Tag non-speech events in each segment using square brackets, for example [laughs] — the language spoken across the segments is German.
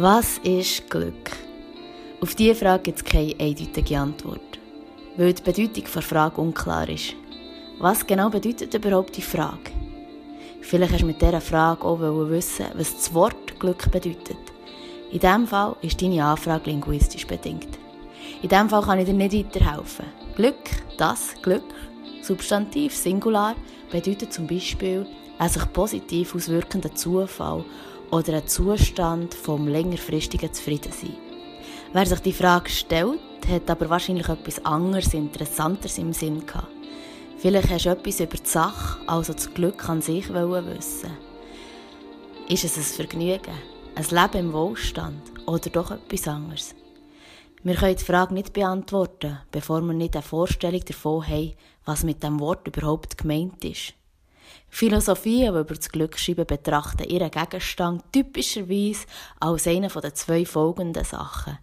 Was ist Glück? Auf diese Frage gibt es keine eindeutige Antwort, weil die Bedeutung der Frage unklar ist. Was genau bedeutet überhaupt die Frage? Vielleicht hast du mit dieser Frage auch wissen, was das Wort Glück bedeutet. In diesem Fall ist deine Anfrage linguistisch bedingt. In diesem Fall kann ich dir nicht weiterhelfen. Glück, das Glück, Substantiv Singular, bedeutet zum Beispiel ein sich positiv auswirkender Zufall oder ein Zustand vom längerfristigen Zufriedensein. Wer sich die Frage stellt, hat aber wahrscheinlich etwas anderes, Interessanteres im Sinn gehabt. Vielleicht hast du etwas über die Sache, also das Glück an sich wissen. Ist es ein Vergnügen, ein Leben im Wohlstand oder doch etwas anderes? Wir können die Frage nicht beantworten, bevor wir nicht eine Vorstellung davon haben, was mit dem Wort überhaupt gemeint ist. Philosophien, die über das Glück schreiben, betrachten ihren Gegenstand typischerweise als eine der zwei folgenden Sachen,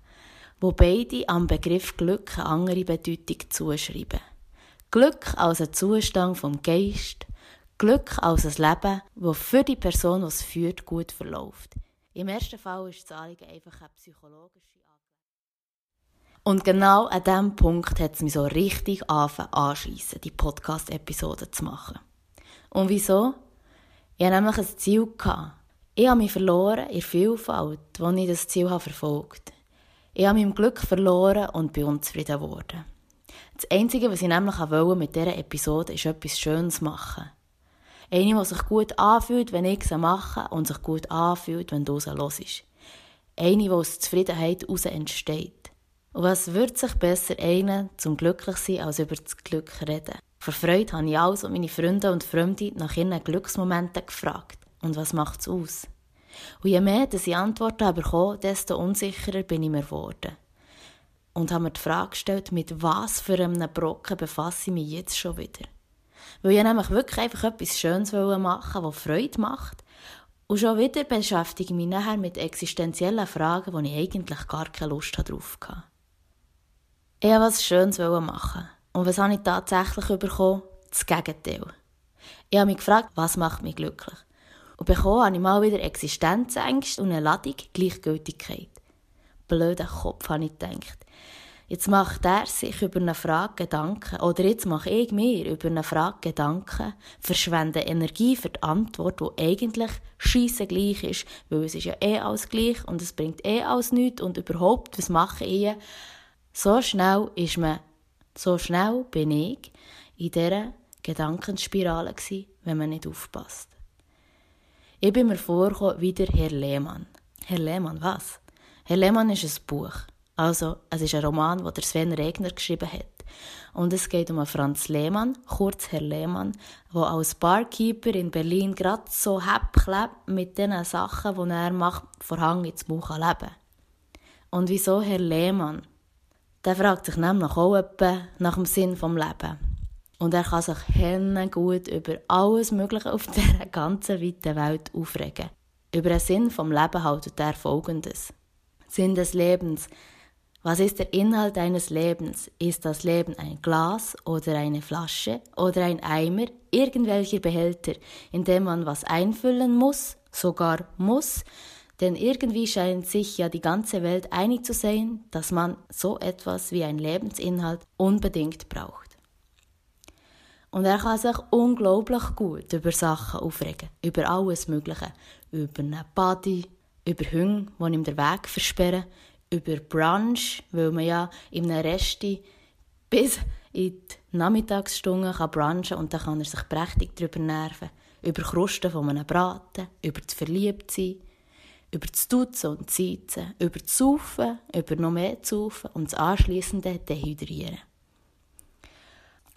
wo beide am Begriff Glück eine andere Bedeutung zuschreiben. Glück als ein Zustand vom Geist, Glück als ein Leben, das für die Person, die es führt, gut verläuft. Im ersten Fall ist das Anliegen einfach eine psychologische und genau an diesem Punkt hat es mich so richtig anschliessen, die Podcast-Episode zu machen. Und wieso? Ich hatte nämlich ein Ziel. Ich habe mich verloren in der Vielfalt, wo ich das Ziel verfolgt habe. Ich habe mein Glück verloren und bin unzufrieden geworden. Das Einzige, was ich nämlich wollte mit dieser Episode, ist etwas Schönes machen. Eine, die sich gut anfühlt, wenn ich sie mache und sich gut anfühlt, wenn du sie hörst. Eine, die aus Zufriedenheit heraus entsteht. Und was würde sich besser einen zum glücklich sein, als über das Glück reden? Vor Freude habe ich also meine Freunde und Freunde nach ihren Glücksmomenten gefragt. Und was macht es aus? Und je mehr dass ich Antworten bekommen, desto unsicherer bin ich mir geworden. Und habe mir die Frage gestellt, mit was für einem Brocken befasse ich mich jetzt schon wieder? Weil ich nämlich wirklich einfach etwas Schönes machen das Freude macht. Und schon wieder beschäftige ich mich nachher mit existenziellen Fragen, wo ich eigentlich gar keine Lust drauf hatte. Ich wollte was Schönes machen. Und was habe ich tatsächlich bekommen? Das Gegenteil. Ich habe mich gefragt, was macht mich glücklich? Und bekommen habe ich mal wieder Existenzängste und eine Ladung Gleichgültigkeit. Blöder Kopf, habe ich gedacht. Jetzt macht er sich über eine Frage Gedanken, oder jetzt mache ich mir über eine Frage Gedanken, verschwende Energie für die Antwort, die eigentlich scheisse gleich ist, weil es ist ja eh alles gleich und es bringt eh alles nichts und überhaupt, was mache ich? So schnell ist man, so schnell bin ich in dieser Gedankenspirale gewesen, wenn man nicht aufpasst. Ich bin mir vorgekommen wie der Herr Lehmann. Herr Lehmann, was? Herr Lehmann ist ein Buch. Also, es ist ein Roman, den der Sven Regner geschrieben hat. Und es geht um Franz Lehmann, kurz Herr Lehmann, der als Barkeeper in Berlin gerade so klebt mit den Sachen, die er macht, vor Hang ins Buch leben. Und wieso Herr Lehmann? Der fragt sich nämlich auch nach dem Sinn vom Leben. Und er kann sich gut über alles Mögliche auf [laughs] dieser ganzen weiten Welt aufregen. Über den Sinn vom Leben haltet er folgendes. Sinn des Lebens. Was ist der Inhalt eines Lebens? Ist das Leben ein Glas oder eine Flasche oder ein Eimer, irgendwelcher Behälter, in dem man was einfüllen muss, sogar muss, denn irgendwie scheint sich ja die ganze Welt einig zu sein, dass man so etwas wie ein Lebensinhalt unbedingt braucht. Und er kann sich unglaublich gut über Sachen aufregen, über alles Mögliche, über eine Party, über Hunde, die ihm den Weg versperren, über Brunch, weil man ja in einem Resti bis in die Nachmittagsstunden kann brunchen und dann kann er sich prächtig darüber nerven, über Krusten von einem Braten, über das Verliebtsein, über das Duzen und Zitzen, über das Saufen, über noch mehr Saufen und das anschliessende Dehydrieren.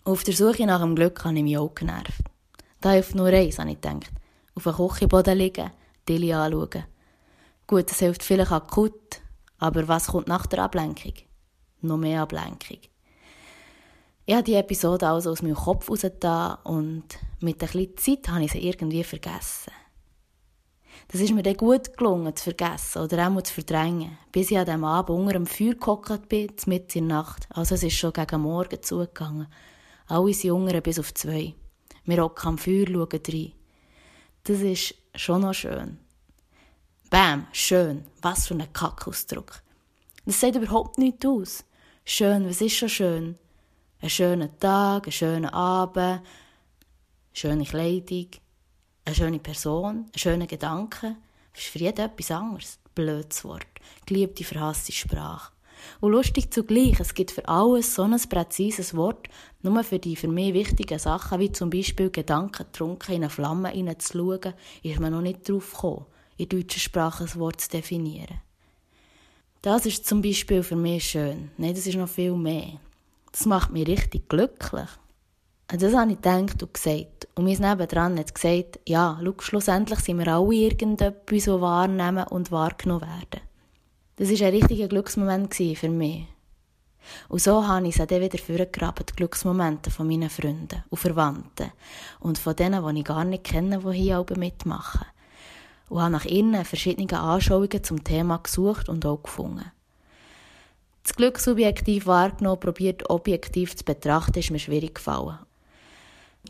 Auf der Suche nach dem Glück habe ich mich auch genervt. Da hilft nur eins, habe ich gedacht. Auf dem Küchenboden liegen, Tilly anschauen. Gut, das hilft vielleicht akut, aber was kommt nach der Ablenkung? Noch mehr Ablenkung. Ich habe die Episode also aus meinem Kopf rausgetan und mit ein bisschen Zeit habe ich sie irgendwie vergessen. Das ist mir dann gut gelungen, zu vergessen oder auch mal zu verdrängen, bis ich an diesem Abend unter dem Feuer gehockt bin, mitten in der Nacht. Also es ist schon gegen Morgen zugegangen. Alle sind unter bis auf zwei. Wir hocken am Feuer, schauen rein. Das ist schon noch schön. Bam, schön. Was für ein Kackausdruck. Das sieht überhaupt nichts aus. Schön, was ist schon schön? Ein schöner Tag, ein schöner Abend, schöne Kleidung, eine schöne Person, ein schöner Gedanke. Das ist für jeden etwas anderes. Blödes Wort. Geliebte, verhasste Sprache. Und lustig zugleich, es gibt für alles so ein präzises Wort, nur für die für mich wichtigen Sachen, wie zum Beispiel Gedanken trunken in eine Flamme hineinzuschauen, ist man noch nicht drauf gekommen, in deutscher Sprache ein Wort zu definieren. Das ist zum Beispiel für mich schön. Nein, das ist noch viel mehr. Das macht mich richtig glücklich. Das habe ich gedacht und gesagt. Und mein Nebendran hat gesagt, ja, schau, schlussendlich sind wir alle irgendetwas, so wahrnehmen und wahrgenommen werden. Das war ein richtiger Glücksmoment für mich. Und so habe ich es dann wieder vorgegraben, die Glücksmomente von meinen Freunden und Verwandten und von denen, die ich gar nicht kenne, die hier oben mitmachen. Und habe nach ihnen verschiedene Anschauungen zum Thema gesucht und auch gefunden. Das Glück subjektiv wahrgenommen, probiert objektiv zu betrachten, ist mir schwierig gefallen.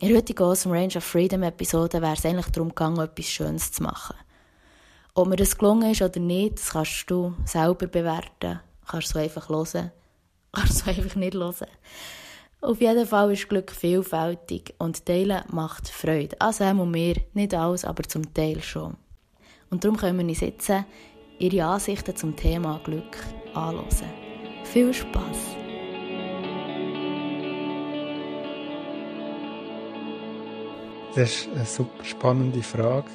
In der heutigen Awesome Range of Freedom Episode wäre es eigentlich darum gegangen, etwas Schönes zu machen. Ob mir das gelungen ist oder nicht, das kannst du selber bewerten. Kannst du einfach hören. [laughs] Kannst du einfach nicht hören. Auf jeden Fall ist Glück vielfältig und Teilen macht Freude. Also haben wir, nicht alles, aber zum Teil schon. Und darum können wir uns jetzt ihre Ansichten zum Thema Glück anhören. Viel Spass! Das war eine super spannende Frage.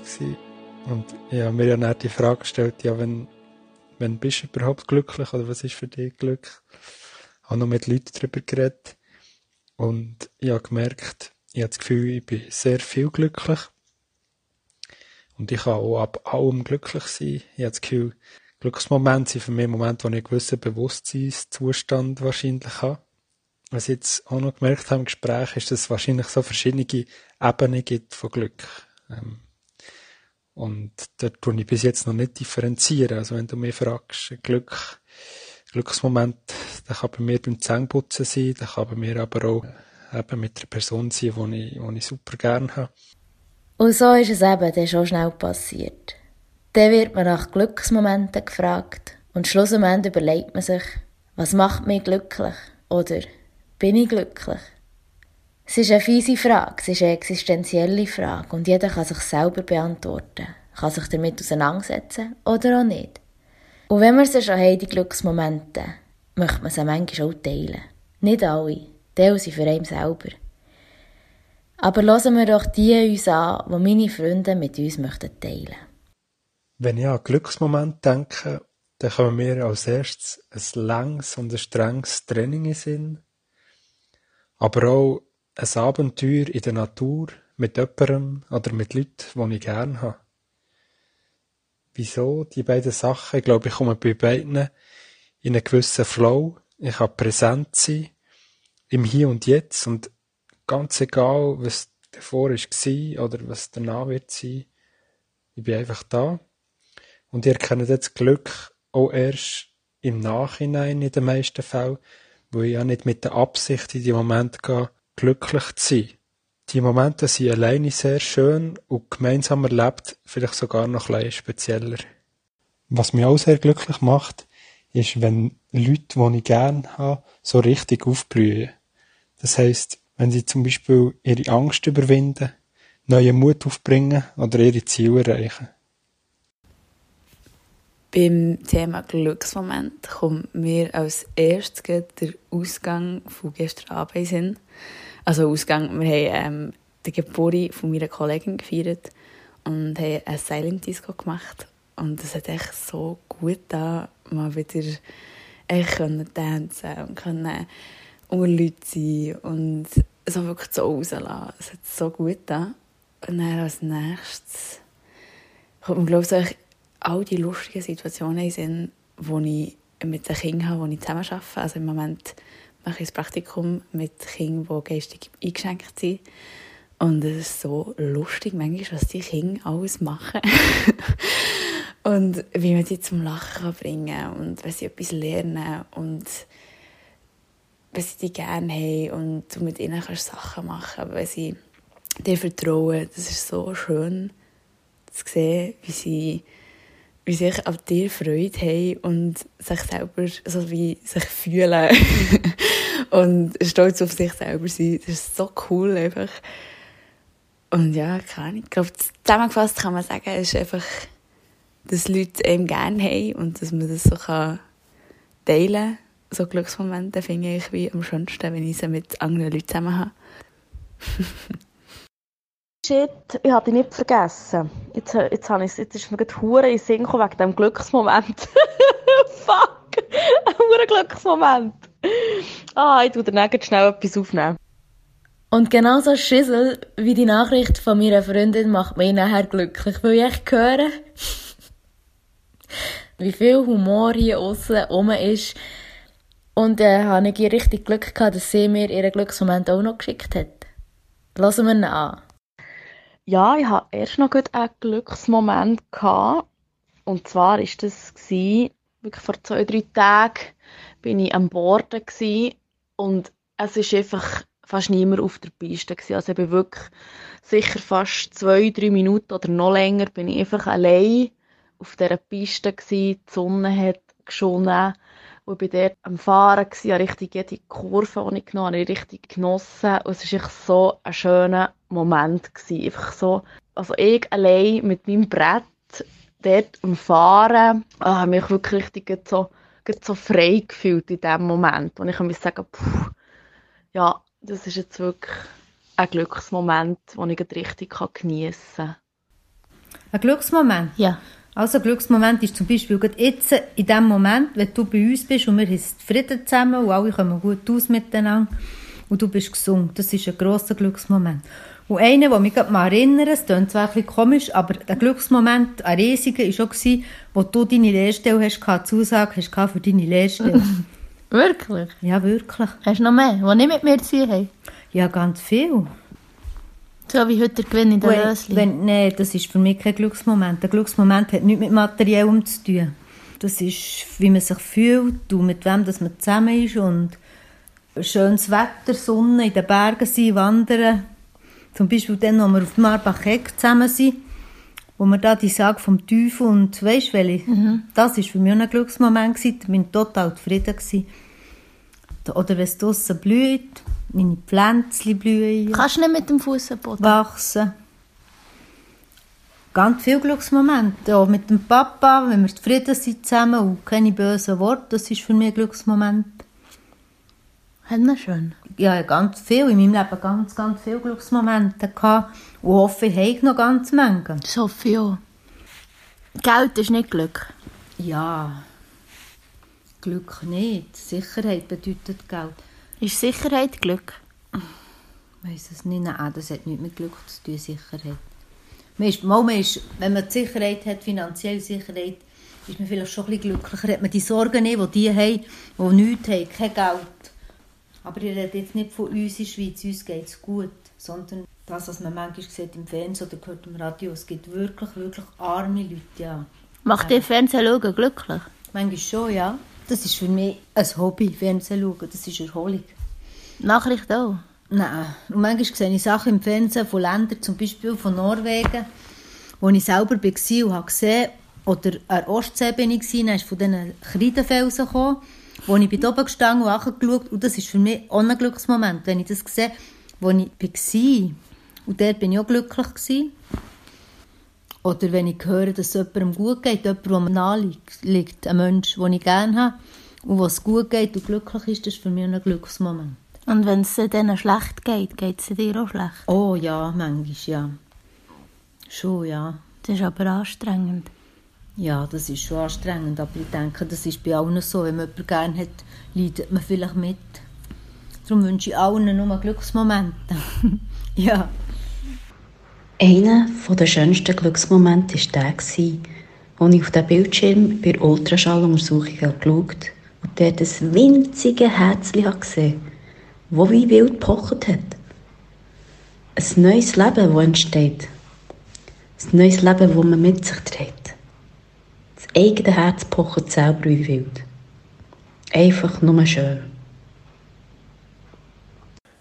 Und ich habe mir ja nicht die Frage gestellt, ja, wenn, wenn bist du überhaupt glücklich oder was ist für dich Glück? Ich habe noch mit Leuten darüber geredet und ich habe gemerkt, ich habe das Gefühl, ich bin sehr viel glücklich. Und ich kann auch ab allem glücklich sein. Ich habe das Gefühl, Glücksmomente sind für mich Momente, wo ich einen gewissen Bewusstseinszustand wahrscheinlich habe. Was ich jetzt auch noch gemerkt habe im Gespräch, ist, dass es wahrscheinlich so verschiedene Ebenen gibt von Glück. Ähm, und dort tue ich bis jetzt noch nicht differenzieren. Also wenn du mich fragst, Glück, Glücksmoment, der kann bei mir beim Zähneputzen sein, der kann bei mir aber auch eben mit einer Person sein, die ich, die ich super gerne habe. Und so ist es eben dann schon schnell passiert. Dann wird man nach Glücksmomenten gefragt und schlussendlich überlegt man sich, was macht mich glücklich? Oder bin ich glücklich? Es ist eine fiese Frage, es ist eine existenzielle Frage und jeder kann sich selber beantworten, kann sich damit auseinandersetzen oder auch nicht. Und wenn wir sie schon haben, die Glücksmomente, möchte man sie manchmal auch teilen. Nicht alle, teilen sie für einen selber. Aber lassen wir doch die uns an, die meine Freunde mit uns möchten teilen. Wenn ich an Glücksmoment denke, dann kommen mir als erstes ein langes und ein strenges Training in Sinn, aber auch ein Abenteuer in der Natur mit jemandem oder mit Leuten, die ich gerne habe. Wieso? Die beiden Sachen, ich glaube, ich komme bei beiden in einen gewissen Flow. Ich kann präsent sein, im Hier und Jetzt und ganz egal, was davor war oder was danach wird sein, ich bin einfach da. Und ihr kennt jetzt Glück auch erst im Nachhinein in den meisten Fällen, wo ich ja nicht mit der Absicht in die Moment gehe, glücklich zu sein. Die Momente sind alleine sehr schön und gemeinsam erlebt vielleicht sogar noch ein spezieller. Was mich auch sehr glücklich macht, ist, wenn Leute, die ich gerne habe, so richtig aufblühen. Das heisst, wenn sie zum Beispiel ihre Angst überwinden, neuen Mut aufbringen oder ihre Ziele erreichen. Beim Thema Glücksmoment kommt mir als erstes der Ausgang von gestern Abend in Also Ausgang, wir haben ähm, die Geburt von meiner Kollegin gefeiert und haben ein Silent Disco gemacht. Und es hat echt so gut da mal wieder echt können tanzen und können unter Leute sein und so wirklich so rauslassen. Es hat so gut da. Und dann als nächstes kommt mir, glaube ich, all die lustigen Situationen sind, wo ich mit den Kindern habe, die ich zusammen arbeite. Also im Moment mache ich ein Praktikum mit Kindern, die geistig eingeschränkt sind. Und es ist so lustig, manchmal, was die Kinder alles machen. [laughs] und wie man sie zum Lachen bringen und wenn sie etwas lernen und wenn sie die gerne haben und du mit ihnen kannst Sachen machen wenn sie dir vertrauen. Das ist so schön zu sehen, wie sie wie sich an dir Freude haben und sich selber so wie sich fühlen [laughs] und stolz auf sich selber sein. Das ist so cool einfach. Und ja, keine Ahnung. Ich glaube, zusammengefasst kann man sagen, ist einfach, dass Leute einem gerne haben und dass man das so kann teilen kann. So Glücksmomente finde ich wie am schönsten, wenn ich sie mit anderen Leuten zusammen habe. [laughs] Shit, ich habe dich nicht vergessen. Jetzt, jetzt, habe ich, jetzt ist mir gerade Hure in Sinn wegen diesem Glücksmoment. [laughs] Fuck! Ein Hure Glücksmoment. Ah, ich tue dann schnell etwas aufnehmen. Und genauso Schissel wie die Nachricht von meiner Freundin macht mich nachher glücklich, weil ich höre, [laughs] wie viel Humor hier außen rum ist. Und äh, habe ich richtig Glück gehabt, dass sie mir ihren Glücksmoment auch noch geschickt hat. Lassen wir ihn an. Ja, ich hatte erst noch einen Glücksmoment. Gehabt. Und zwar war das, gewesen, wirklich vor zwei, drei Tagen, bin ich am Borden und es ist einfach fast niemand auf der Piste gewesen. Also ich bin wirklich sicher fast zwei, drei Minuten oder noch länger bin ich einfach allein auf dieser Piste gewesen. Die Sonne hat geschonnen und ich war dort am Fahren, gewesen, richtig jede Kurve, die ich genommen habe, richtig genossen. Und es war so ein schöner Moment. Gewesen. Einfach so, also ich allein mit meinem Brett dort am Fahren, oh, habe mich wirklich richtig so, so frei gefühlt in dem Moment. Und ich kann mir sagen, puh, ja, das ist jetzt wirklich ein Glücksmoment, den ich richtig geniessen kann. Ein Glücksmoment? Ja. Also ein Glücksmoment ist zum Beispiel jetzt in dem Moment, wenn du bei uns bist und wir haben Frieden zusammen und alle kommen gut aus miteinander und du bist gesund. Das ist ein grosser Glücksmoment. Und einer, der mich mal erinnert, es klingt zwar ein bisschen komisch, aber der Glücksmoment, ein riesiger, war auch, wo du deine Lehrstelle hast, Zusage hast für deine Lehrstelle. [laughs] wirklich? Ja, wirklich. Hast du noch mehr, die nicht mit mir zu tun haben? Ja, ganz viel. So wie heute der Gewinn in der Lösli. Nein, das ist für mich kein Glücksmoment. Der Glücksmoment hat nichts mit Materiellem zu tun. Das ist, wie man sich fühlt und mit wem dass man zusammen ist und schönes Wetter, Sonne, in den Bergen sein, wandern. Zum Beispiel dann, als wir auf Marbach-Eck zusammen sind, wo wir da die Sage vom Teufel und weisst welche, mhm. das war für mich ein Glücksmoment gewesen. Ich total zufrieden gewesen. Oder wenn es draussen blüht, meine Pflänzchen blühen. Kannst du nicht mit dem Fuß? Wachsen. Ganz viele Glücksmomente. Auch mit dem Papa, wenn wir zufrieden sind zusammen und keine bösen Worte, das ist für mich ein Glücksmoment. Wir schön? Ja, ganz viel. In meinem Leben ganz, ganz viele Glücksmomente gehabt. Und hoffe, ich habe noch ganz Menge. Ich auch. Geld ist nicht Glück. Ja. Glück nicht. Sicherheit bedeutet Geld. Ist Sicherheit Glück? Ich weiß es nicht. Nein, das hat nichts mit Glück zu tun, Sicherheit. Man ist, man ist, wenn man Sicherheit hat, finanzielle Sicherheit, ist man vielleicht schon ein bisschen glücklicher. Hat man die Sorgen nicht, die die haben, die nichts haben, kein Geld. Aber ich rede jetzt nicht von uns in der Schweiz, uns geht es gut, sondern das, was man manchmal sieht im Fernsehen oder hört im Radio, es gibt wirklich, wirklich arme Leute, ja. Macht dir Fernsehen schauen glücklich? Manchmal schon, ja. Das ist für mich ein Hobby, Fernsehen schauen. Das ist Erholung. Nachricht auch? Nein. Und manchmal sehe ich Sachen im Fernsehen von Ländern, zum Beispiel von Norwegen, wo ich selber war und habe gesehen, oder an der Ostsee bin ich, dann ist von diesen Kreidenfelsen gekommen, wo ich bin oben gestanden und angeschaut und das ist für mich auch ein Glücksmoment, wenn ich das sehe, wo ich war. Und dort bin ich auch glücklich. Gewesen. Oder wenn ich höre, dass es jemandem gut geht, jemand, der mir nahe liegt, ein Mensch, den ich gerne habe und was gut geht und glücklich ist, das ist für mich ein Glücksmoment. Und wenn es denen schlecht geht, geht es dir auch schlecht? Oh ja, manchmal ja. Schon, ja. Das ist aber anstrengend. Ja, das ist schon anstrengend, aber ich denke, das ist bei allen so. Wenn man jemanden gerne hat, leidet man vielleicht mit. Darum wünsche ich allen nur Glücksmomente. [laughs] ja. Einer der schönsten Glücksmomente war der, als ich auf den Bildschirm bei der Ultraschalluntersuchung geschaut habe und dort ein winziges Herzchen gesehen das wie wild gepocht hat. Ein neues Leben, das entsteht. Ein neues Leben, das man mit sich trägt. Das eigene Herz pocht selber wie wild. Einfach nur schön.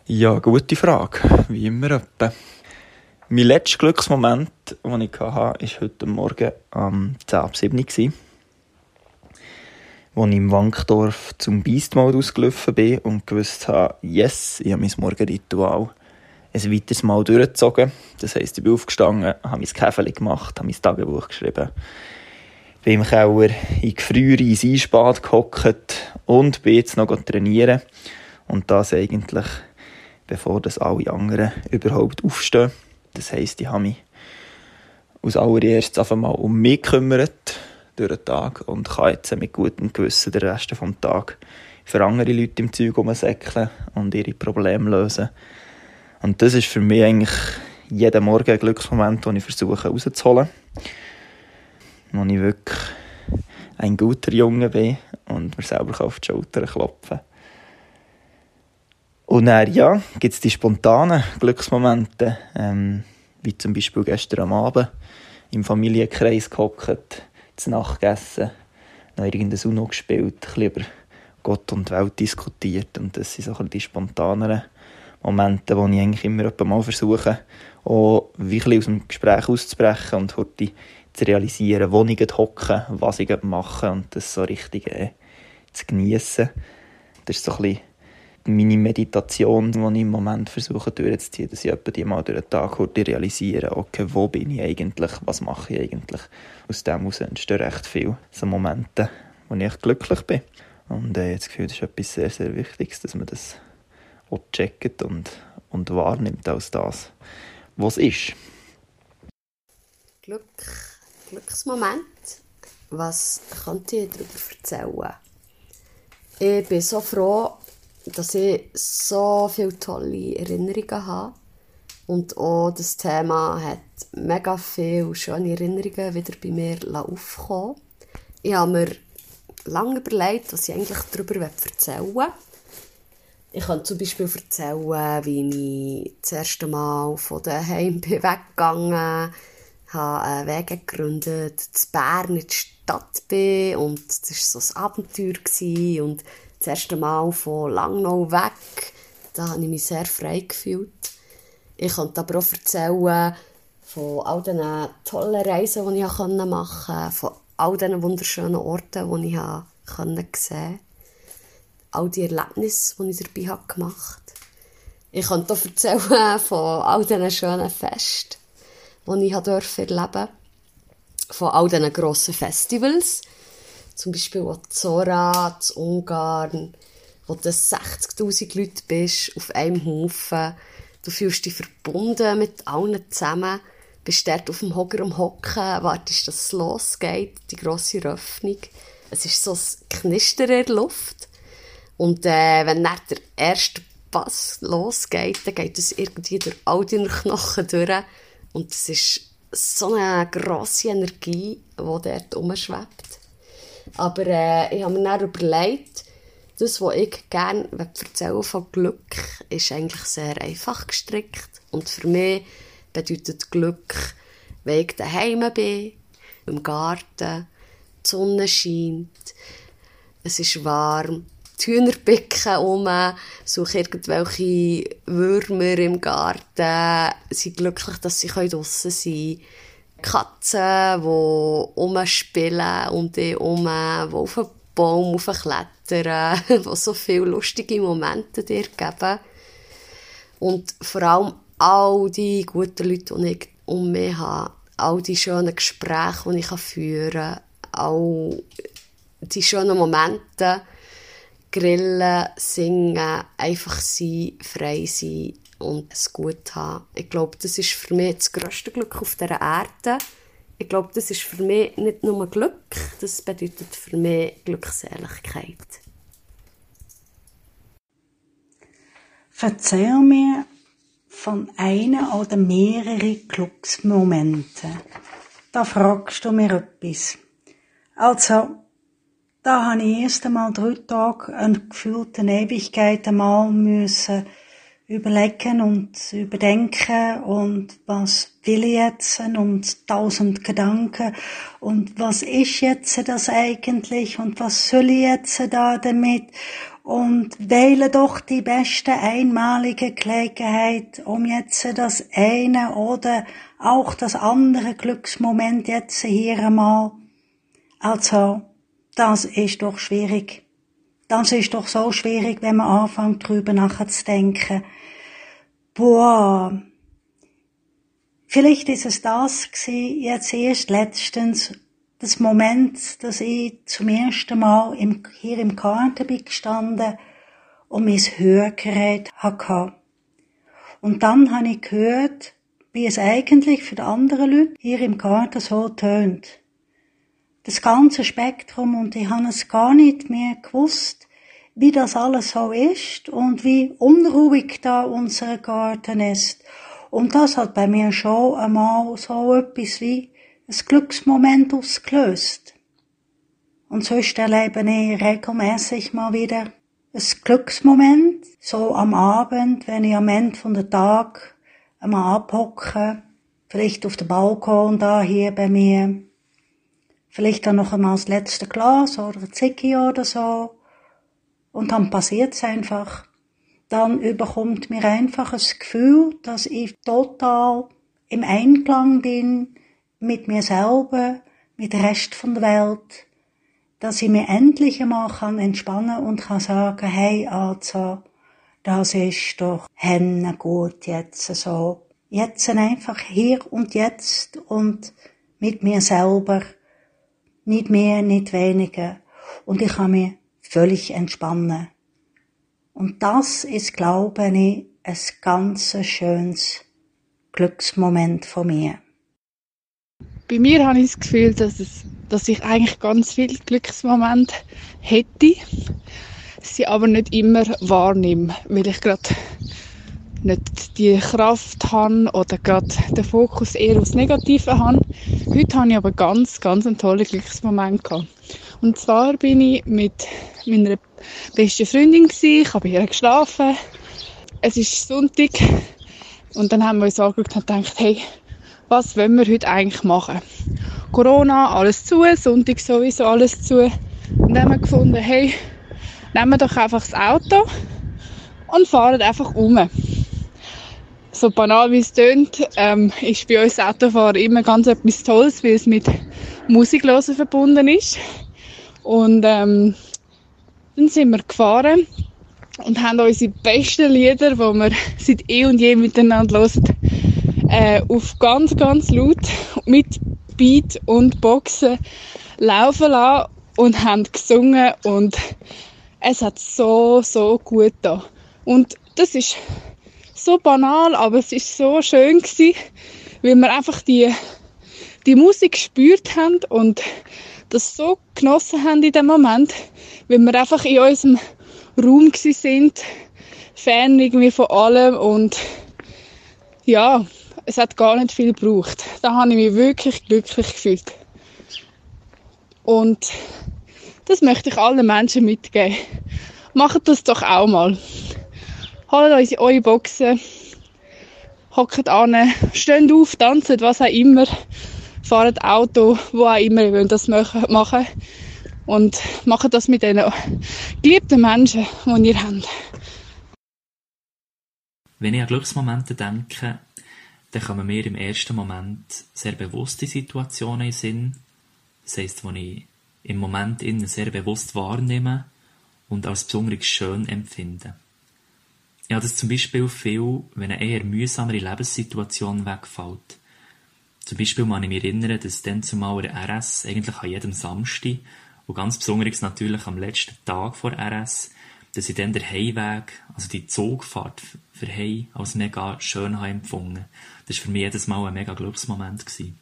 Ja, gute Frage. Wie immer etwa. Mein letzter Glücksmoment, den ich hatte, war heute Morgen um 10 ab 7 Uhr. Als ich im Wankdorf zum Beastmode ausgelaufen bin und gewusst habe, yes, ich habe mein Morgenritual ein weiteres Mal durchgezogen. Das heisst, ich bin aufgestanden, habe mein Käfeli gemacht, habe mein Tagebuch geschrieben, bin im Keller in Gefriere ins Eisbad gehockt und bin jetzt noch trainieren. Und das eigentlich, bevor das alle anderen überhaupt aufstehen. Das heisst, ich habe mich als allererstes einfach mal um mich gekümmert durch den Tag und kann jetzt mit gutem Gewissen den Rest des Tages für andere Leute im Zeug rumsäckeln und ihre Probleme lösen. Und das ist für mich eigentlich jeden Morgen ein Glücksmoment, den ich versuche rauszuholen. Wo ich wirklich ein guter Junge bin und mir selber auf die Schulter klopfen kann. Und dann, ja, gibt es die spontanen Glücksmomente, ähm, wie zum Beispiel gestern am Abend im Familienkreis gehockt, zu Nacht gegessen, noch irgendein Uno gespielt, ein über Gott und Welt diskutiert und das sind so die spontaneren Momente, wo ich eigentlich immer mal versuche, auch wirklich aus dem Gespräch auszubrechen und heute zu realisieren, wo ich hocke, was ich mache und das so richtig äh, zu genießen. Das ist so ein bisschen meine Meditation, die ich im Moment versuche durchzuziehen, dass ich etwa die mal durch den Tag realisiere, okay, wo bin ich eigentlich, was mache ich eigentlich. Aus dem heraus entstehen recht viele so Momente, wo ich glücklich bin. Und äh, das Gefühl, das ist etwas sehr, sehr Wichtiges, dass man das auch checkt und, und wahrnimmt als das, was ist. Glück, Glücksmoment. Was könnte ich darüber erzählen? Ich bin so froh, dass ich so viele tolle Erinnerungen habe. Und auch das Thema hat mega viele schöne Erinnerungen wieder bei mir aufgekommen. Ich habe mir lange überlegt, was ich eigentlich darüber erzählen will. Ich kann zum Beispiel erzählen, wie ich das erste Mal von daheim [laughs] bin weggegangen habe einen Weg gegründet, zu Bern in die Stadt bin und das war so ein Abenteuer und das erste Mal von Langnau weg. Da habe ich mich sehr frei gefühlt. Ich konnte aber auch erzählen von all diesen tollen Reisen, die ich machen konnte, von all diesen wunderschönen Orten, die ich sehen konnte. All die Erlebnisse, die ich dabei gemacht habe. Ich konnte auch erzählen von all diesen schönen Festen, die ich erleben durfte. Von all diesen grossen Festivals zum Beispiel Zora, in Ungarn, wo du 60'000 Leute bist, auf einem Haufen. Du fühlst dich verbunden mit allen zusammen, bist dort auf dem Hocker am Hocken, wartest, dass es losgeht, die grosse Öffnung. Es ist so ein Knistern in der Luft. Und äh, wenn dann der erste Pass losgeht, dann geht es irgendwie durch all deine Knochen durch. Und es ist so eine grosse Energie, die dort umschwebt. Aber äh, ich habe mir dann überlegt, das, was ich gerne erzählen von Glück, ist eigentlich sehr einfach gestrickt. Und für mich bedeutet Glück, wenn ich daheim bin, im Garten, die Sonne scheint, es ist warm, die Hühner picken um, suche irgendwelche Würmer im Garten, sind glücklich, dass sie draussen sein können. Katzen, die rumspielen und die um, die auf einen Baum klettern, [laughs] die so viele lustige Momente dir geben. Und vor allem all die guten Leute, die ich um mich habe, all die schönen Gespräche, die ich führen kann, all die schönen Momente, grillen, singen, einfach sein, frei sein, und es gut haben. Ich glaube, das ist für mich das grösste Glück auf dieser Erde. Ich glaube, das ist für mich nicht nur Glück, das bedeutet für mich Glückseligkeit. Erzähl mir von einem oder mehreren Glücksmomenten. Da fragst du mir etwas. Also, da habe ich erst einmal drei Tage eine gefühlte Ewigkeit einmal müssen überlegen und überdenken und was will ich jetzt und tausend Gedanken und was ist jetzt das eigentlich und was soll ich jetzt da damit und wähle doch die beste einmalige Gelegenheit, um jetzt das eine oder auch das andere Glücksmoment jetzt hier einmal. Also, das ist doch schwierig. Das ist doch so schwierig, wenn man anfängt, drüber nachzudenken. Boah. Vielleicht ist es das gewesen, jetzt erst letztens, das Moment, dass ich zum ersten Mal im, hier im Garten bin gestanden und mein Hörgerät hatte. Und dann habe ich gehört, wie es eigentlich für die anderen Leute hier im Garten so tönt. Das ganze Spektrum und ich habe es gar nicht mehr gewusst, wie das alles so ist und wie unruhig da unser Garten ist. Und das hat bei mir schon einmal so etwas wie ein Glücksmoment ausgelöst. Und sonst erlebe ich regelmäßig mal wieder ein Glücksmoment, so am Abend, wenn ich am Ende von der Tag einmal abhocke, vielleicht auf dem Balkon da hier bei mir, vielleicht dann noch einmal das letzte Glas oder ein Zicki oder so, und dann passiert's einfach. Dann überkommt mir einfach das Gefühl, dass ich total im Einklang bin mit mir selber, mit dem Rest von der Welt, dass ich mir endlich einmal kann entspannen und kann sagen, hey, also, das ist doch henne gut jetzt so. Jetzt einfach hier und jetzt und mit mir selber. Nicht mehr, nicht weniger. Und ich kann mich völlig entspannen. Und das ist, glaube ich, ein ganz schönes Glücksmoment von mir bei mir habe ich das Gefühl, dass, es, dass ich eigentlich ganz viele Glücksmomente hätte, sie aber nicht immer wahrnehme, weil ich gerade nicht die Kraft habe oder gerade den Fokus eher aufs Negative habe. Heute habe ich aber ganz, ganz einen tollen Glücksmoment gehabt. Und zwar bin ich mit meiner besten Freundin gewesen, ich habe ihr geschlafen. Es ist Sonntag und dann haben wir uns angeschaut und gedacht, hey, was wollen wir heute eigentlich machen? Corona, alles zu, Sonntag sowieso alles zu. Und dann haben wir gefunden, hey, nehmen wir doch einfach das Auto und fahren einfach um. So banal wie es tönt, ähm, ist bei uns Autofahren immer ganz etwas Tolles, weil es mit Musiklosen verbunden ist. Und ähm, dann sind wir gefahren und haben unsere besten Lieder, die wir seit eh und je miteinander hören, äh, auf ganz, ganz laut mit Beat und Boxen laufen lassen und haben gesungen und es hat so, so gut da. Und das ist so banal, aber es ist so schön gewesen, weil wir einfach die, die Musik gespürt haben und das so genossen haben in dem Moment, weil wir einfach in unserem Raum sind, fern irgendwie von allem und ja, es hat gar nicht viel gebraucht. Da habe ich mich wirklich glücklich gefühlt. Und das möchte ich allen Menschen mitgeben. Macht das doch auch mal. Holt euch eure Boxen, hockt an, steht auf, tanzt, was auch immer, fahrt Auto, wo auch immer ihr das machen. Und macht das mit den geliebten Menschen, die ihr habt. Wenn ich an Glücksmomente denke, dann kommen mir im ersten Moment sehr bewusste Situationen in Sinn. Das heisst, wo ich im Moment innen sehr bewusst wahrnehme und als besonders schön empfinde. Ja, das zum Beispiel viel, wenn eine eher mühsamere Lebenssituation wegfällt. Zum Beispiel kann ich mich erinnern, dass dann zumal der RS eigentlich an jedem Samstag und ganz besonders natürlich am letzten Tag vor RS dass ich dann den Heimweg, also die Zugfahrt für Heim, als mega schön habe empfunden. Das war für mich jedes Mal ein mega Glücksmoment. Gewesen.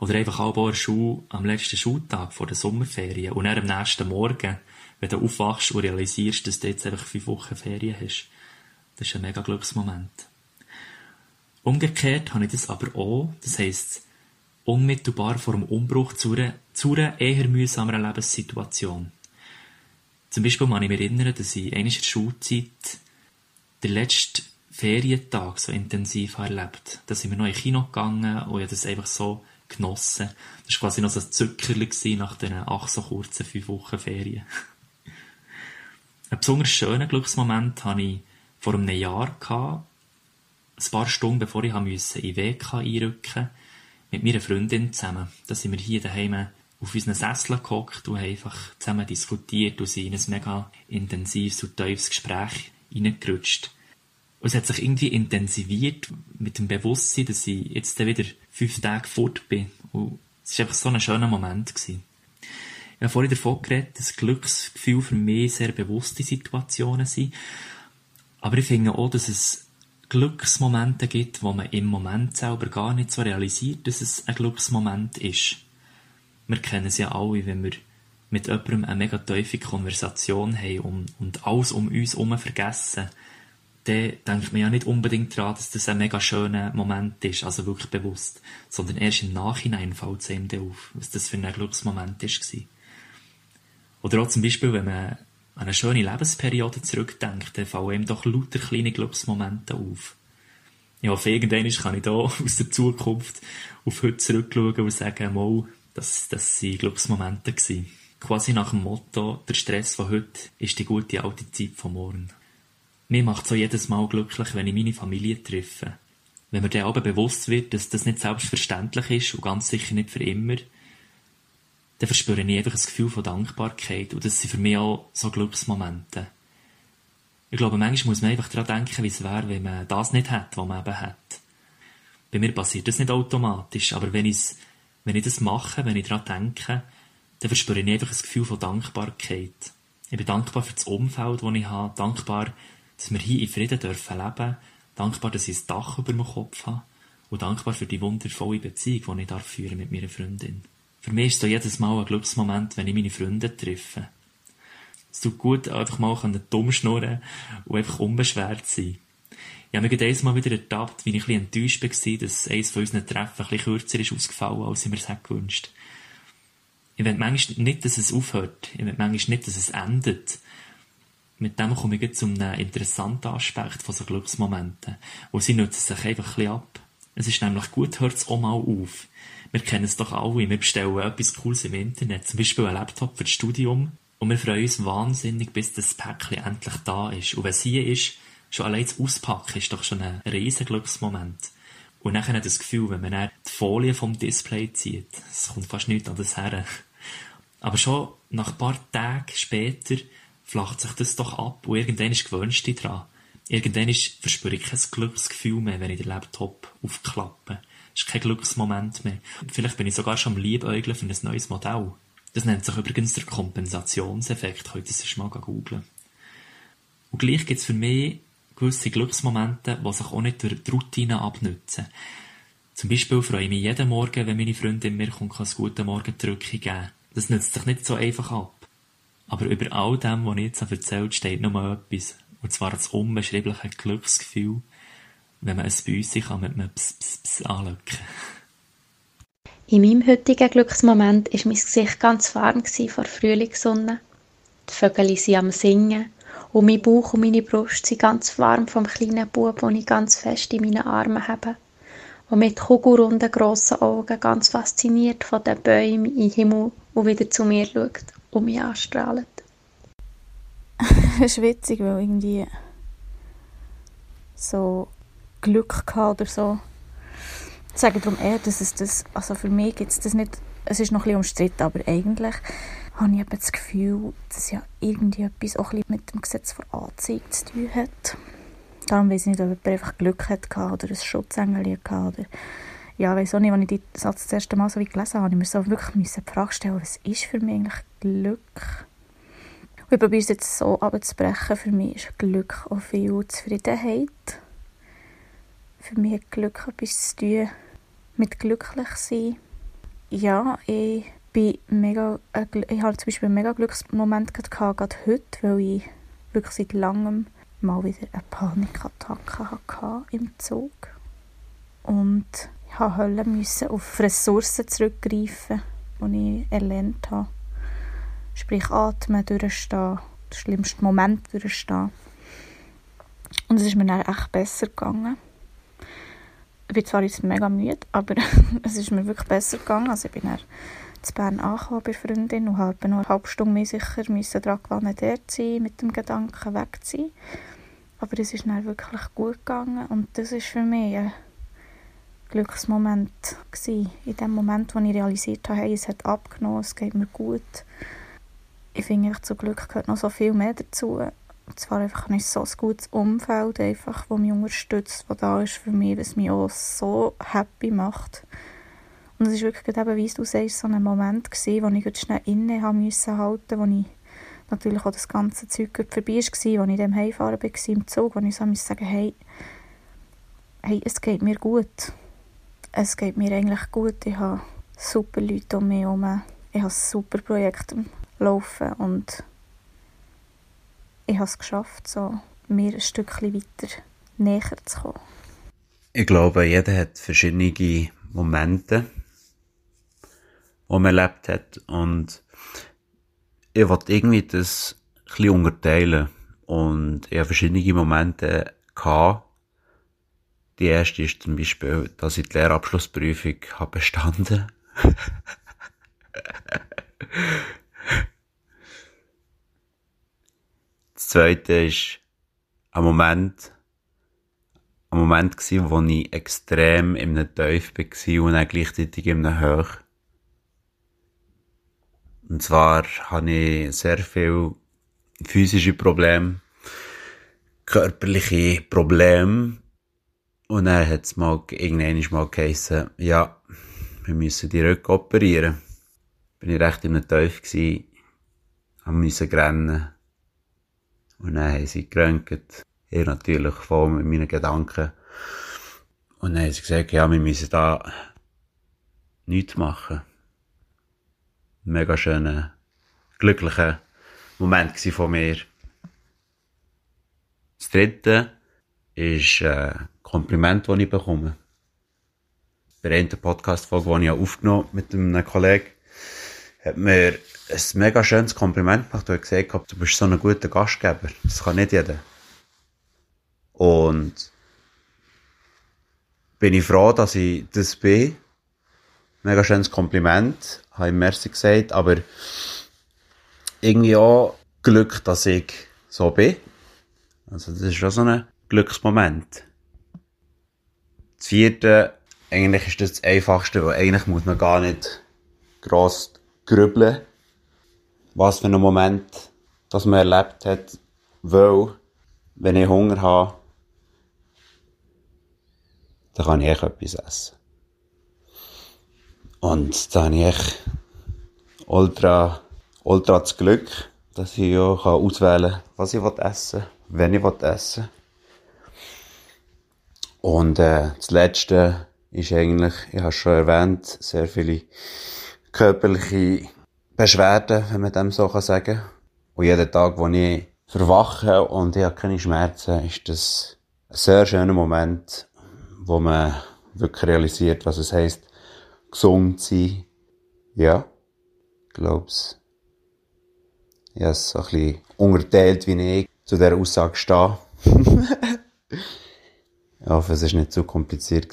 Oder einfach auch bei der Schule am letzten Schultag vor der Sommerferien und dann am nächsten Morgen, wenn du aufwachst und realisierst, dass du jetzt einfach fünf Wochen Ferien hast. Das ist ein mega Glücksmoment. Umgekehrt habe ich das aber auch, das heisst, unmittelbar vor dem Umbruch zu einer, zu einer eher mühsameren Lebenssituation. Zum Beispiel kann ich mich erinnern, dass ich in der Schulzeit den letzten Ferientag so intensiv erlebt Da sind wir noch ins Kino gegangen und ich habe das einfach so genossen. Das war quasi noch so ein Zückerli nach diesen ach so kurzen fünf Wochen Ferien. [laughs] Einen besonders schönen Glücksmoment hatte ich vor einem Jahr. Ein paar Stunden bevor ich in WK einrücken musste, mit meiner Freundin zusammen. Da sind wir hier daheim auf unseren Sessel gehockt und einfach zusammen diskutiert und sind in ein mega intensives und tiefes Gespräch hineingerutscht. Und es hat sich irgendwie intensiviert mit dem Bewusstsein, dass ich jetzt wieder fünf Tage fort bin. Und es war einfach so ein schöner Moment. Gewesen. Ich habe vorhin davon geredet, dass Glücksgefühl für mich sehr bewusste Situationen sind. Aber ich finde auch, dass es Glücksmomente gibt, wo man im Moment selber gar nicht so realisiert, dass es ein Glücksmoment ist. Wir kennen es ja alle, wenn wir mit jemandem eine mega tiefe Konversation haben und, und alles um uns herum vergessen, dann denkt man ja nicht unbedingt daran, dass das ein mega schöner Moment ist, also wirklich bewusst, sondern erst im Nachhinein fällt es einem auf, was das für ein Glücksmoment ist. Oder auch zum Beispiel, wenn man an eine schöne Lebensperiode zurückdenkt, dann fallen ihm doch lauter kleine Glücksmomente auf. Ich hoffe, irgendwann kann ich da [laughs] aus der Zukunft auf heute zurückschauen und sagen, mal, das, das waren Glücksmomente gewesen. Quasi nach dem Motto, der Stress von heute ist die gute alte Zeit von morgen. Mir macht so jedes Mal glücklich, wenn ich meine Familie treffe. Wenn mir dann aber bewusst wird, dass das nicht selbstverständlich ist und ganz sicher nicht für immer, dann verspüre ich einfach ein Gefühl von Dankbarkeit. Und das sind für mich auch so Glücksmomente. Ich glaube, manchmal muss man einfach daran denken, wie es wäre, wenn man das nicht hat, was man eben hat. Bei mir passiert das nicht automatisch, aber wenn, wenn ich das mache, wenn ich daran denke, dann verspüre ich einfach ein Gefühl von Dankbarkeit. Ich bin dankbar für das Umfeld, das ich habe, dankbar, dass wir hier in Frieden dürfen leben, dankbar, dass ich ein Dach über dem Kopf habe und dankbar für die wundervolle Beziehung, die ich darf mit meiner Freundin. Für mich ist es jedes Mal ein Glücksmoment, wenn ich meine Freunde treffe. Es tut gut, einfach mal dumm schnurren und einfach unbeschwert sein. Ich habe mich gerade Mal wieder ertappt, wie ich ein bisschen enttäuscht war, dass eines von unseren Treffen ein bisschen kürzer ist ausgefallen, als ich mir es gewünscht Ich will manchmal nicht, dass es aufhört. Ich will manchmal nicht, dass es endet. Mit dem komme ich jetzt zu einem interessanten Aspekt von so Glücksmomenten. Wo sie nutzen sich einfach ein bisschen ab. Es ist nämlich gut, hört es auch mal auf. Wir kennen es doch alle, wir bestellen etwas Cooles im Internet, zum Beispiel einen Laptop für das Studium, und wir freuen uns wahnsinnig, bis das Päckchen endlich da ist. Und wenn es hier ist, schon allein das Auspacken ist doch schon ein riesen Glücksmoment. Und dann das Gefühl, wenn man dann die Folie vom Display zieht, es kommt fast nichts an das her. Aber schon nach ein paar Tagen später flacht sich das doch ab und irgendwann ist gewöhnst dich dran. Irgendwann verspüre ich kein Glücksgefühl mehr, wenn ich den Laptop aufklappe ist kein Glücksmoment mehr. Vielleicht bin ich sogar schon am Liebäugeln für ein neues Modell. Das nennt sich übrigens der Kompensationseffekt. Könnt ihr das mal googeln. Und gleich gibt es für mich gewisse Glücksmomente, die sich auch nicht durch die Routine abnützen. Zum Beispiel freue ich mich jeden Morgen, wenn meine Freundin mir kommt, kann guten Morgen geben. Das nützt sich nicht so einfach ab. Aber über all dem, was ich jetzt erzählt steht nur etwas. Und zwar das unbeschreibliche Glücksgefühl, wenn man ein Büssi kann mit einem Ps, Ps, Ps anlöcken. In meinem heutigen Glücksmoment war mein Gesicht ganz warm vor Frühlingssonne. Die Vögel sind am Singen und mein Bauch und meine Brust sind ganz warm vom kleinen Bub, den ich ganz fest in meinen Armen habe. Und mit kugelrunden grossen Augen ganz fasziniert von den Bäumen im Himmel und wieder zu mir schaut und mich anstrahlt. [laughs] es ist witzig, weil irgendwie so Glück gehabt oder so. Ich sage darum eher, dass es das, also für mich gibt es das nicht, es ist noch ein umstritten, aber eigentlich habe ich eben das Gefühl, dass ja irgendwie etwas auch ein mit dem Gesetz vor Anziehung zu tun hat. Darum weiß ich nicht, ob jemand einfach Glück hatte oder ein Schutzengel hatte oder ja, weiß auch nicht, als ich den Satz das erste Mal so wie gelesen habe, ich so wirklich die Frage stellen, was ist für mich eigentlich Glück? Und ich probiere es jetzt so abzubrechen. Für mich ist Glück auch viel Zufriedenheit für mich Glück etwas zu tun mit glücklich sein. Ja, ich bin mega, äh, ich hatte zum Beispiel einen mega Glücksmoment gehabt, gerade heute, weil ich wirklich seit langem mal wieder eine Panikattacke hatte im Zug. Und ich musste auf Ressourcen zurückgreifen, die ich erlernt habe. Sprich, atmen, durchstehen, den schlimmsten Moment durchstehen. Und es ist mir dann echt besser gegangen ich bin zwar jetzt mega müde, aber [laughs] es ist mir wirklich besser gegangen. Also ich bin dann zu Bern angekommen bei Freundin und habe noch eine halbe Stunde mehr sicher müssen daran gewöhnen, dort zu sein, mit dem Gedanken weg zu sein. Aber es ist dann wirklich gut gegangen und das ist für mich ein Glücksmoment gewesen. In dem Moment, wo ich realisiert habe, hey, es hat abgenommen, es geht mir gut. Ich finde, zu Glück gehört noch so viel mehr dazu. Und zwar einfach ein so ein gutes Umfeld, einfach, das mich unterstützt, das da ist für mich, was mich auch so happy macht. Und es war wirklich eben, wie du sagst, so ein Moment, gewesen, wo ich schnell inne haben musste wo ich natürlich auch das ganze Zeug vorbei war, wo ich dem Heimfahren war im Zug, wo ich so musste sagen, hey, hey, es geht mir gut. Es geht mir eigentlich gut. Ich habe super Leute um mich herum. Ich habe ein super Projekt laufen und ich habe es geschafft, so mir ein Stückchen weiter näher zu kommen. Ich glaube, jeder hat verschiedene Momente, die man erlebt hat und ich wollte irgendwie das ein bisschen unterteilen und ich habe verschiedene Momente gehabt. Die erste ist zum Beispiel, dass ich die Lehrabschlussprüfung habe bestanden. das [laughs] zweite ist ein Moment, ein Moment gewesen, wo ich extrem in einem Tief war und dann gleichzeitig in einem Hoch. Und zwar habe ich sehr viel physische Probleme, körperliche Probleme. Und dann hat es mal irgendwann mal geheissen, ja, wir müssen die Rücken operieren. Bin ich recht in einem Teufel gewesen, haben rennen. Und dann haben sie geröntgt. Ich natürlich voll mit meinen Gedanken. Und dann haben sie gesagt, ja, wir müssen da nichts machen mega schöner, glücklicher Moment von mir. Das dritte ist ein Kompliment, das ich bekomme. Bei einer Podcast-Folge, die ich aufgenommen habe mit einem Kollegen, hat mir ein mega schönes Kompliment gemacht und gesagt, du bist so ein guter Gastgeber. Das kann nicht jeder. Und bin ich froh, dass ich das bin mega schönes Kompliment, habe ich Merci gesagt, aber irgendwie auch Glück, dass ich so bin. Also das ist schon so ein Glücksmoment. Das vierte, eigentlich ist das das Einfachste, weil eigentlich muss man gar nicht gross grübeln, was für einen Moment das man erlebt hat, weil, wenn ich Hunger habe, dann kann ich echt etwas essen. Und da habe ich echt ultra, ultra das Glück, dass ich ja auswählen kann, was ich essen will, wenn ich essen will. Und äh, das Letzte ist eigentlich, ich habe schon erwähnt, sehr viele körperliche Beschwerden, wenn man dem so sagen kann. Und jeden Tag, wo ich verwache und ich habe keine Schmerzen, ist das ein sehr schöner Moment, wo man wirklich realisiert, was es heisst, gesund sein. Ja, glaub's. Ich habe es so ein bisschen unterteilt, wie ich zu dieser Aussage stehe. [laughs] ich hoffe, es war nicht zu kompliziert.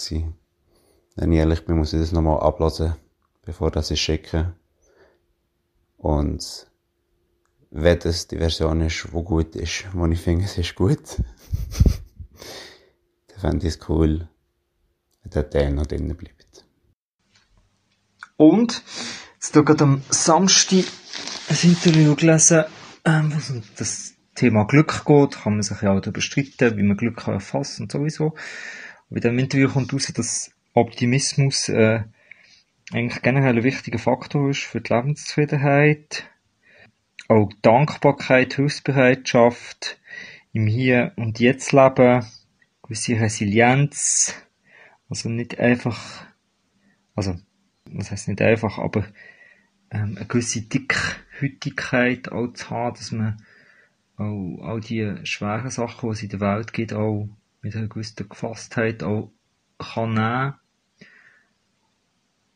Wenn ich ehrlich bin, muss ich das nochmal ablassen, bevor das ich schicke. Und wenn das die Version ist, die gut ist, wo ich finde, es ist gut, [laughs] dann fände ich es cool, wenn der Teil noch drinnen bleibt. Und, jetzt habe gerade am Samstag ein Interview gelesen, ähm, das Thema Glück geht, kann man sich ja auch darüber streiten, wie man Glück kann erfassen und sowieso. Und in diesem Interview kommt raus, dass Optimismus äh, eigentlich generell ein wichtiger Faktor ist für die Lebenszufriedenheit. Auch Dankbarkeit, Hilfsbereitschaft, im Hier und Jetzt leben, gewisse Resilienz, also nicht einfach, also was heißt nicht einfach, aber ähm, eine gewisse Dickhütigkeit auch zu haben, dass man auch all die schweren Sachen, die es in der Welt gibt, auch mit einer gewissen Gefasstheit auch kann nehmen.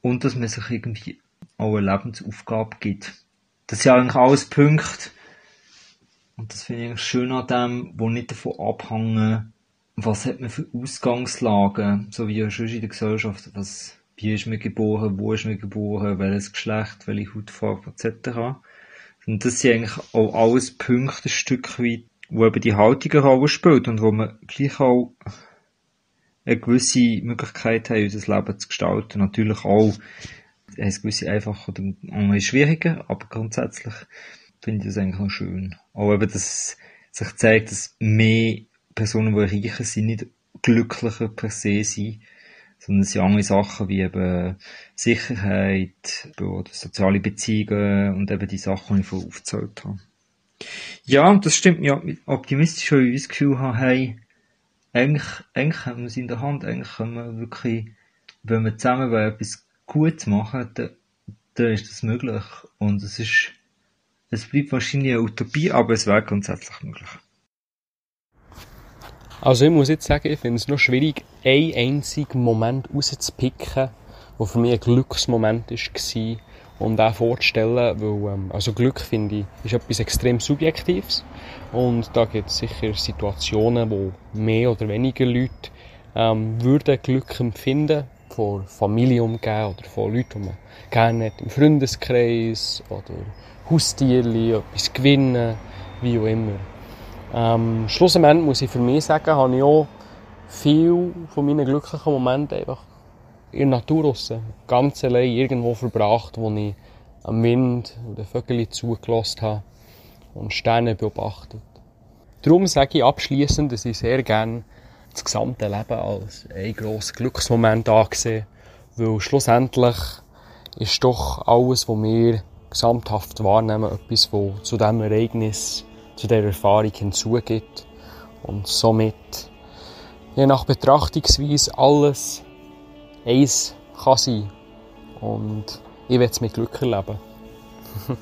Und dass man sich irgendwie auch eine Lebensaufgabe gibt. Das sind eigentlich alles Punkte, und das finde ich eigentlich schön an dem, wo nicht davon abhängen, was hat man für Ausgangslagen, so wie schon in der Gesellschaft, was wie ist man geboren, wo ist man geboren, welches Geschlecht, welche Hautfarbe etc. Und das sind eigentlich auch alles Punkte ein Stück weit, wo eben die Haltung eine Rolle spielt und wo man gleich auch eine gewisse Möglichkeit haben, unser Leben zu gestalten. Natürlich auch es gewisse einfache oder andere schwierige, aber grundsätzlich finde ich das eigentlich noch schön. Auch eben, dass sich zeigt, dass mehr Personen, die reicher sind, nicht glücklicher per se sind, sondern es sind andere Sachen wie eben Sicherheit oder soziale Beziehungen und eben die Sachen, die ich vorher aufgezählt habe. Ja, das stimmt mir optimistisch, weil ich das Gefühl habe, hey, eigentlich, eigentlich haben wir es in der Hand, eigentlich können wir wirklich, wenn wir zusammen etwas Gutes machen, dann, dann ist das möglich. Und es ist, es bleibt wahrscheinlich eine Utopie, aber es wäre grundsätzlich möglich. Also ich muss jetzt sagen, ich finde es noch schwierig, einen einzigen Moment rauszupicken, der für mich ein Glücksmoment war und auch vorzustellen, weil ähm, also Glück, finde ich, ist etwas extrem Subjektives und da gibt es sicher Situationen, wo mehr oder weniger Leute ähm, würden Glück empfinden, von Familie umgehen oder von Leuten, die man gerne hat, im Freundeskreis oder Haustiere, etwas gewinnen, wie auch immer. Ähm, schlussendlich muss ich für mich sagen, habe ich auch viel von meinen glücklichen Momenten einfach in der Natur draussen, ganz allein irgendwo verbracht, wo ich am Wind und den Vögeln zugelassen habe und Sterne beobachtet. Darum sage ich abschließend, dass ich sehr gerne das gesamte Leben als ein grosser Glücksmoment angesehen, weil schlussendlich ist doch alles, was wir gesamthaft wahrnehmen, etwas, was zu diesem Ereignis zu dieser Erfahrung hinzugibt und somit je nach Betrachtungsweise alles eins kann sein. Und ich will es mit Glück erleben. [laughs]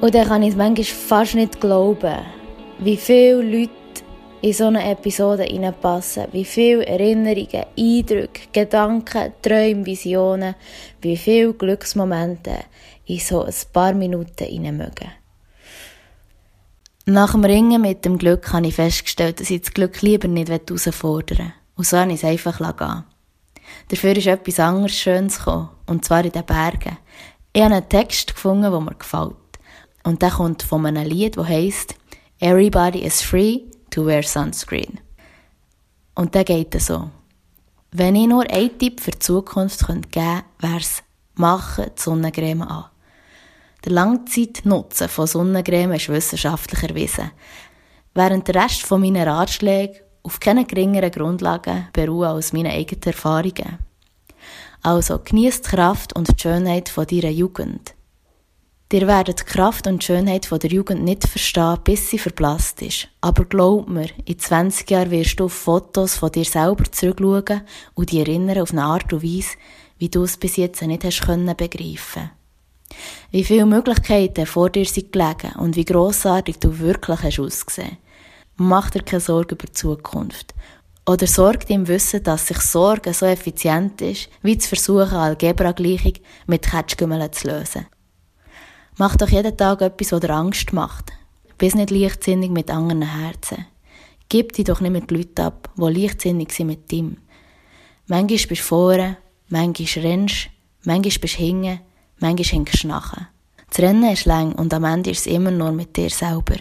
Und dann kann ich es manchmal fast nicht glauben, wie viele Leute in so eine Episode hineinpassen. Wie viele Erinnerungen, Eindrücke, Gedanken, Träume, Visionen, wie viele Glücksmomente in so ein paar Minuten hinein mögen. Nach dem Ringen mit dem Glück habe ich festgestellt, dass ich das Glück lieber nicht herausfordern will. Und so habe ich es einfach gehen. Dafür ist etwas anderes Schönes gekommen, und zwar in den Bergen. Ich habe einen Text gefunden, der mir gefällt. Und der kommt von einem Lied, das heisst Everybody is free to wear sunscreen. Und der geht so. Wenn ich nur einen Tipp für die Zukunft geben könnte, wäre es, machen die Sonnencreme an. Der Langzeitnutzen von Sonnencreme ist wissenschaftlich erwiesen. Während der Rest von meinen Ratschläge auf keine geringeren Grundlagen beruhen als meine eigenen Erfahrungen. Also genießt die Kraft und die Schönheit von deiner Jugend. Ihr werdet die Kraft und die Schönheit von der Jugend nicht verstehen, bis sie verblasst ist. Aber glaub mir, in 20 Jahren wirst du auf Fotos von dir selber zurückschauen und dich erinnern auf eine Art und Weise, wie du es bis jetzt nicht hast können. Wie viele Möglichkeiten vor dir sind gelegen und wie grossartig du wirklich hast ausgesehen. Mach dir keine Sorgen über die Zukunft. Oder sorg dir im Wissen, dass sich Sorgen so effizient ist, wie zu versuchen, Algebra-Gleichung mit Ketschgümmeln zu lösen. Mach doch jeden Tag etwas, was dir Angst macht. Bist nicht leichtsinnig mit anderen Herzen. Gib dich doch nicht mit Leuten ab, die leichtsinnig sind mit dir. Manchmal bist du vorne, manchmal rennst, manchmal bist du hinten, manchmal hinkst du nachher. Das Rennen ist lang und am Ende ist es immer nur mit dir selber.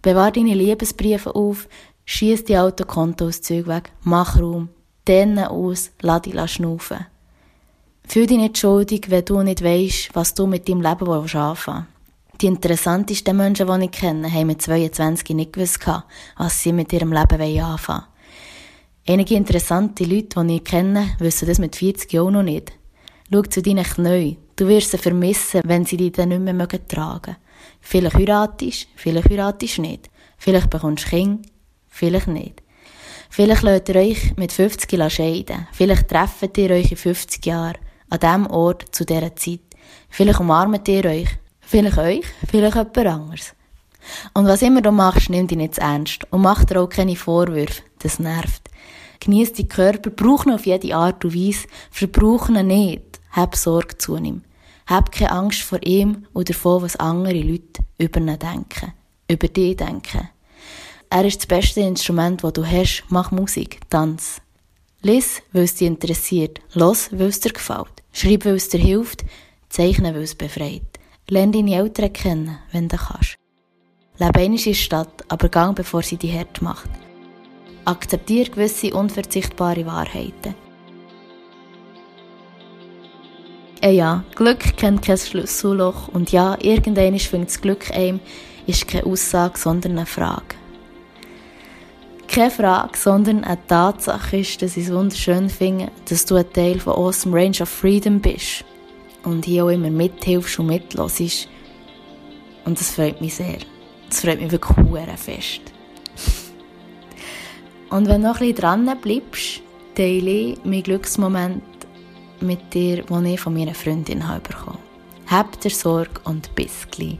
Bewahr deine Liebesbriefe auf, schieß die Autokontoauszüge weg, mach Raum, dehne aus, lass dich schnaufen. Fühl dich nicht schuldig, wenn du nicht weißt, was du mit deinem Leben anfangen willst. Die interessantesten Menschen, die ich kenne, haben mit 22 nicht gewusst, was sie mit ihrem Leben anfangen wollen. Einige interessante Leute, die ich kenne, wissen das mit 40 Jahren noch nicht. Schau zu deinen Knien. Du wirst sie vermissen, wenn sie dich dann nicht mehr tragen mögen. Vielleicht heiratest, vielleicht heiratest nicht. Vielleicht bekommst du Kinder, vielleicht nicht. Vielleicht lasst ihr euch mit 50 scheiden. Vielleicht trefft ihr euch in 50 Jahren an diesem Ort zu dieser Zeit. Vielleicht umarmt ihr euch. Vielleicht euch, vielleicht jemand anderes. Und was immer du machst, nimm dich nicht ernst und mach dir auch keine Vorwürfe. Das nervt. Genieß deinen Körper, brauch ihn auf jede Art und Weise, verbrauch ihn nicht. Hab Sorge zu ihm. Hab keine Angst vor ihm oder davon, was andere Leute über ihn denken. Über dich denken. er ist das beste Instrument, das du hast. Mach Musik, tanz. Lies, weil es dich interessiert. Los, weil es dir gefällt. Schreib, weil es dir hilft. Zeichne, weil es befreit. Lerne deine Eltern kennen, wenn du kannst. Lebe einmal in der Stadt, aber gang, bevor sie dich hart macht. Akzeptiere gewisse unverzichtbare Wahrheiten. Äh ja, Glück kennt kein Schlüsselloch und ja, irgendwann findet das Glück einem, ist keine Aussage, sondern eine Frage. Keine Frage, sondern eine Tatsache ist, dass ich es wunderschön finde, dass du ein Teil von Awesome Range of Freedom bist und hier auch immer mithilfst und mitlässt. Und das freut mich sehr. Das freut mich wirklich sehr fest. Und wenn du noch ein bisschen dran bleibst, teile ich meinen Glücksmoment mit dir, den ich von meiner Freundin habe bekommen. Hab dir Sorge und bis gleich.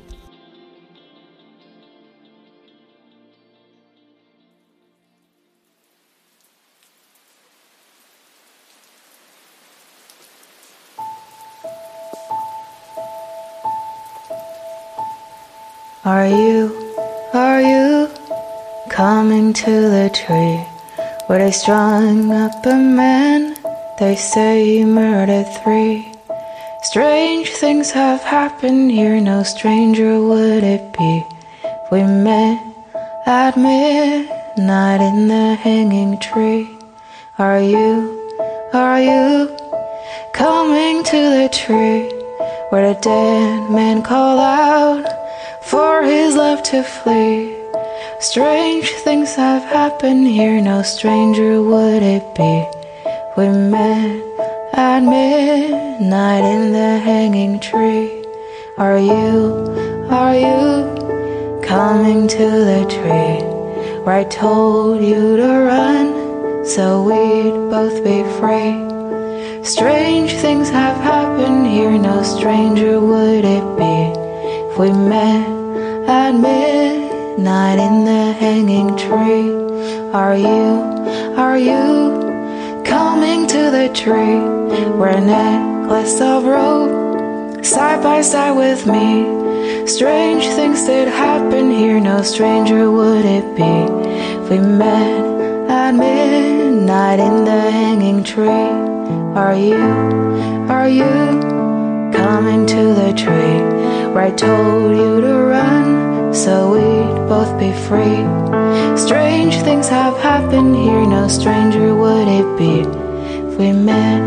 Are you, are you coming to the tree where they strung up a man? They say he murdered three. Strange things have happened here, no stranger would it be if we met at midnight in the hanging tree. Are you, are you coming to the tree where the dead man called out for his love to flee? Strange things have happened here, no stranger would it be. We met at midnight in the hanging tree. Are you, are you coming to the tree where I told you to run so we'd both be free? Strange things have happened here, no stranger would it be if we met at midnight in the hanging tree. Are you, are you coming to the tree where a necklace of rope side by side with me? Strange things did happen here, no stranger would it be if we met at midnight in the hanging tree. Are you, are you coming to the tree where I told you to run so we'd both be free? Strange things have happened here, no stranger would it be if we met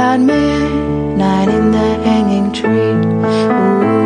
at midnight in the hanging tree. Ooh.